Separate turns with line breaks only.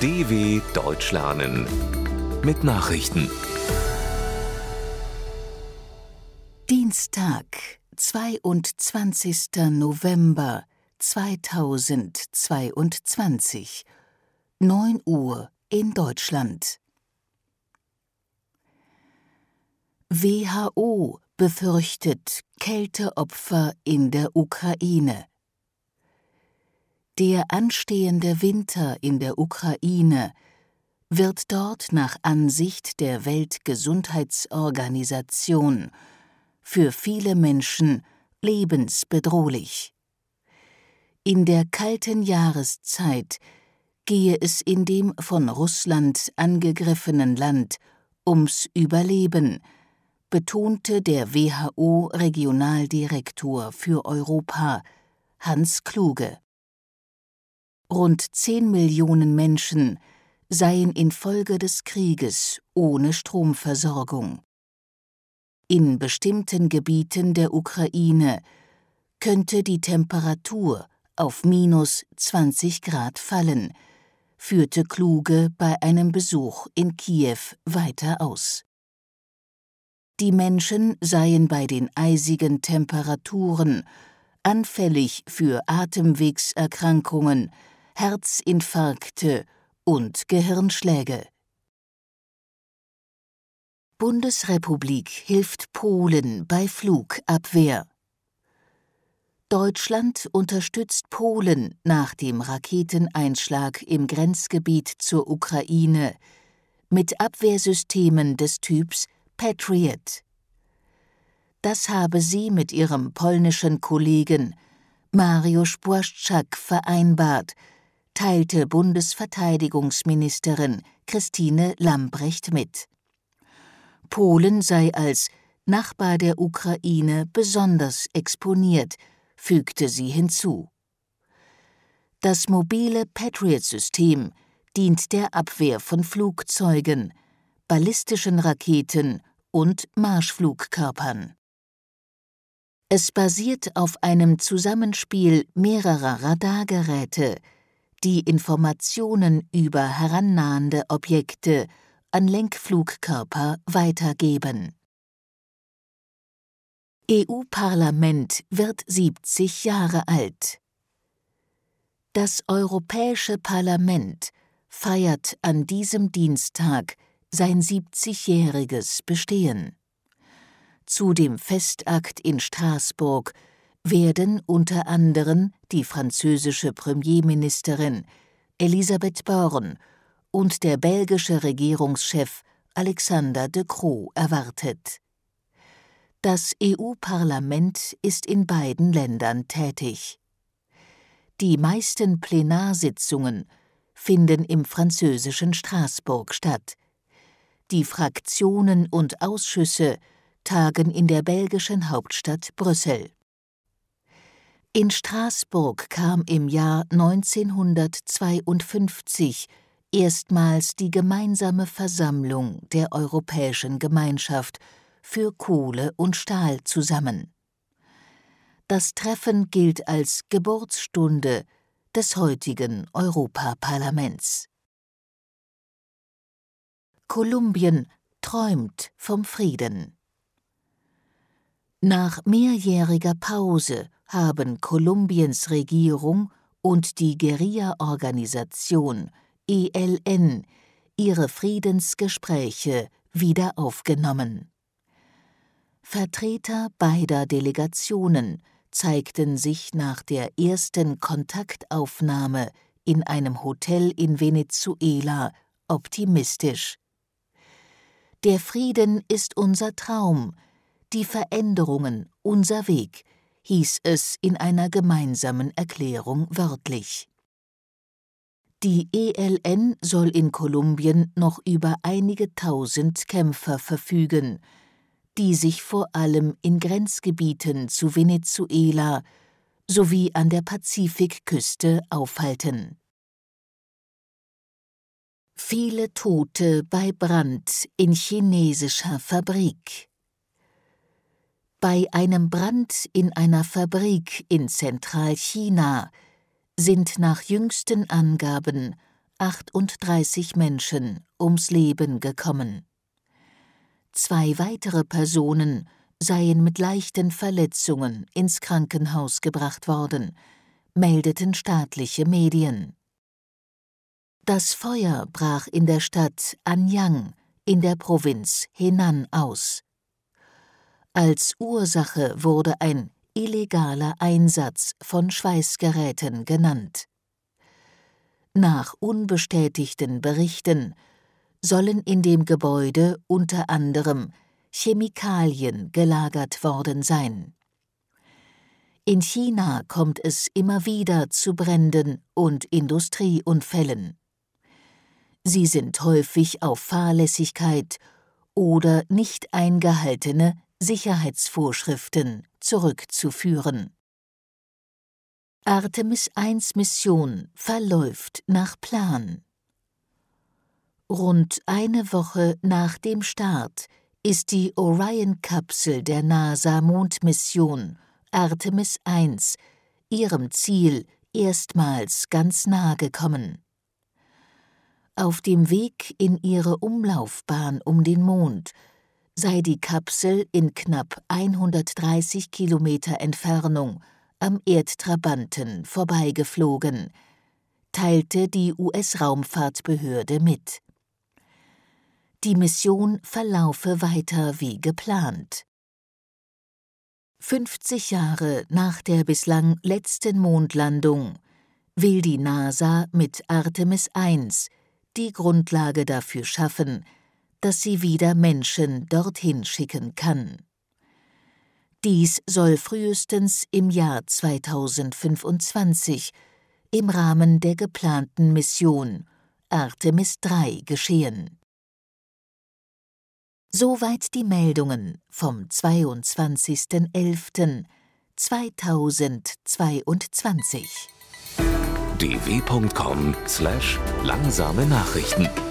DW Deutsch lernen mit Nachrichten.
Dienstag, 22. November 2022, 9 Uhr in Deutschland. WHO befürchtet Kälteopfer in der Ukraine. Der anstehende Winter in der Ukraine wird dort nach Ansicht der Weltgesundheitsorganisation für viele Menschen lebensbedrohlich. In der kalten Jahreszeit gehe es in dem von Russland angegriffenen Land ums Überleben, betonte der WHO-Regionaldirektor für Europa Hans Kluge. Rund zehn Millionen Menschen seien infolge des Krieges ohne Stromversorgung. In bestimmten Gebieten der Ukraine könnte die Temperatur auf minus 20 Grad fallen, führte Kluge bei einem Besuch in Kiew weiter aus. Die Menschen seien bei den eisigen Temperaturen anfällig für Atemwegserkrankungen, Herzinfarkte und Gehirnschläge. Bundesrepublik hilft Polen bei Flugabwehr. Deutschland unterstützt Polen nach dem Raketeneinschlag im Grenzgebiet zur Ukraine mit Abwehrsystemen des Typs Patriot. Das habe sie mit ihrem polnischen Kollegen Mariusz Błaszczak vereinbart, teilte Bundesverteidigungsministerin Christine Lambrecht mit. Polen sei als Nachbar der Ukraine besonders exponiert, fügte sie hinzu. Das mobile Patriot-System dient der Abwehr von Flugzeugen, ballistischen Raketen und Marschflugkörpern. Es basiert auf einem Zusammenspiel mehrerer Radargeräte, die Informationen über herannahende Objekte an Lenkflugkörper weitergeben. EU-Parlament wird 70 Jahre alt. Das Europäische Parlament feiert an diesem Dienstag sein 70-jähriges Bestehen. Zu dem Festakt in Straßburg werden unter anderem die französische Premierministerin Elisabeth Born und der belgische Regierungschef Alexander de Croo erwartet. Das EU-Parlament ist in beiden Ländern tätig. Die meisten Plenarsitzungen finden im französischen Straßburg statt. Die Fraktionen und Ausschüsse tagen in der belgischen Hauptstadt Brüssel. In Straßburg kam im Jahr 1952 erstmals die gemeinsame Versammlung der Europäischen Gemeinschaft für Kohle und Stahl zusammen. Das Treffen gilt als Geburtsstunde des heutigen Europaparlaments. Kolumbien träumt vom Frieden. Nach mehrjähriger Pause haben Kolumbiens Regierung und die Guerilla-Organisation ELN ihre Friedensgespräche wieder aufgenommen. Vertreter beider Delegationen zeigten sich nach der ersten Kontaktaufnahme in einem Hotel in Venezuela optimistisch. Der Frieden ist unser Traum, die Veränderungen unser Weg, hieß es in einer gemeinsamen Erklärung wörtlich. Die ELN soll in Kolumbien noch über einige tausend Kämpfer verfügen, die sich vor allem in Grenzgebieten zu Venezuela sowie an der Pazifikküste aufhalten. Viele Tote bei Brand in chinesischer Fabrik. Bei einem Brand in einer Fabrik in Zentralchina sind nach jüngsten Angaben 38 Menschen ums Leben gekommen. Zwei weitere Personen seien mit leichten Verletzungen ins Krankenhaus gebracht worden, meldeten staatliche Medien. Das Feuer brach in der Stadt Anyang in der Provinz Henan aus. Als Ursache wurde ein illegaler Einsatz von Schweißgeräten genannt. Nach unbestätigten Berichten sollen in dem Gebäude unter anderem Chemikalien gelagert worden sein. In China kommt es immer wieder zu Bränden und Industrieunfällen. Sie sind häufig auf Fahrlässigkeit oder nicht eingehaltene Sicherheitsvorschriften zurückzuführen. Artemis I Mission verläuft nach Plan. Rund eine Woche nach dem Start ist die Orion-Kapsel der NASA-Mondmission Artemis I ihrem Ziel erstmals ganz nahe gekommen. Auf dem Weg in ihre Umlaufbahn um den Mond sei die Kapsel in knapp 130 Kilometer Entfernung am Erdtrabanten vorbeigeflogen, teilte die US-Raumfahrtbehörde mit die Mission verlaufe weiter wie geplant. 50 Jahre nach der bislang letzten Mondlandung will die NASA mit Artemis I die Grundlage dafür schaffen, dass sie wieder Menschen dorthin schicken kann. Dies soll frühestens im Jahr 2025 im Rahmen der geplanten Mission Artemis III geschehen. Soweit die Meldungen vom 22.11.2022.
dw.com/langsame Nachrichten